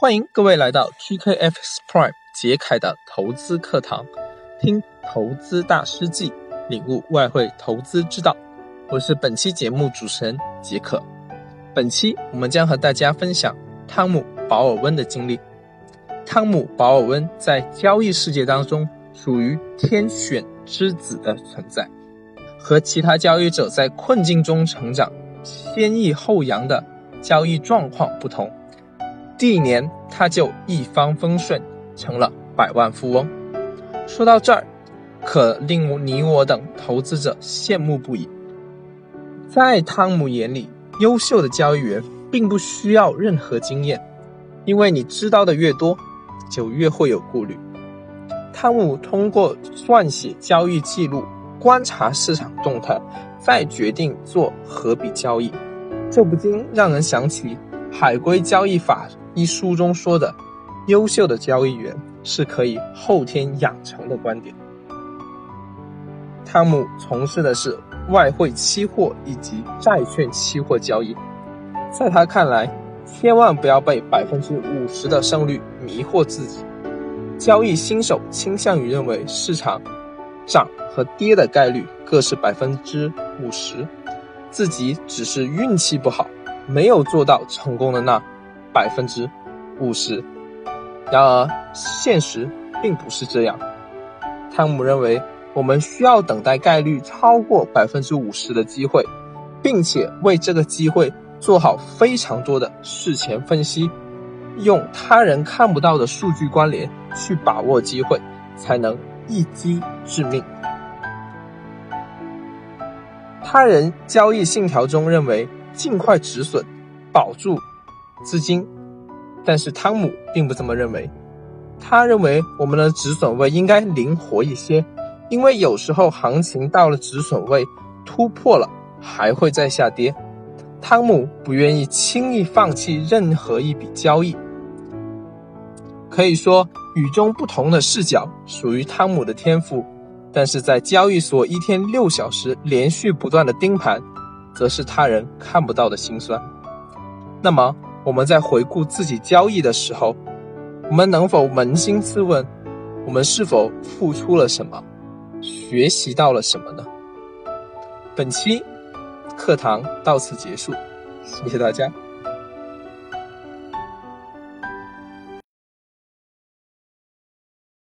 欢迎各位来到 TKF Prime 杰凯的投资课堂，听投资大师记，领悟外汇投资之道。我是本期节目主持人杰克。本期我们将和大家分享汤姆·保尔温的经历。汤姆·保尔温在交易世界当中属于天选之子的存在，和其他交易者在困境中成长、先抑后扬的交易状况不同。第一年他就一帆风顺，成了百万富翁。说到这儿，可令你我等投资者羡慕不已。在汤姆眼里，优秀的交易员并不需要任何经验，因为你知道的越多。就越会有顾虑。汤姆通过撰写交易记录，观察市场动态，再决定做何笔交易，这不禁让人想起《海归交易法》一书中说的：“优秀的交易员是可以后天养成的观点。”汤姆从事的是外汇期货以及债券期货交易，在他看来。千万不要被百分之五十的胜率迷惑自己。交易新手倾向于认为市场涨和跌的概率各是百分之五十，自己只是运气不好，没有做到成功的那百分之五十。然而，现实并不是这样。汤姆认为，我们需要等待概率超过百分之五十的机会，并且为这个机会。做好非常多的事前分析，用他人看不到的数据关联去把握机会，才能一击致命。他人交易信条中认为尽快止损，保住资金，但是汤姆并不这么认为。他认为我们的止损位应该灵活一些，因为有时候行情到了止损位突破了，还会再下跌。汤姆不愿意轻易放弃任何一笔交易，可以说与众不同的视角属于汤姆的天赋，但是在交易所一天六小时连续不断的盯盘，则是他人看不到的辛酸。那么我们在回顾自己交易的时候，我们能否扪心自问，我们是否付出了什么，学习到了什么呢？本期。课堂到此结束，谢谢大家。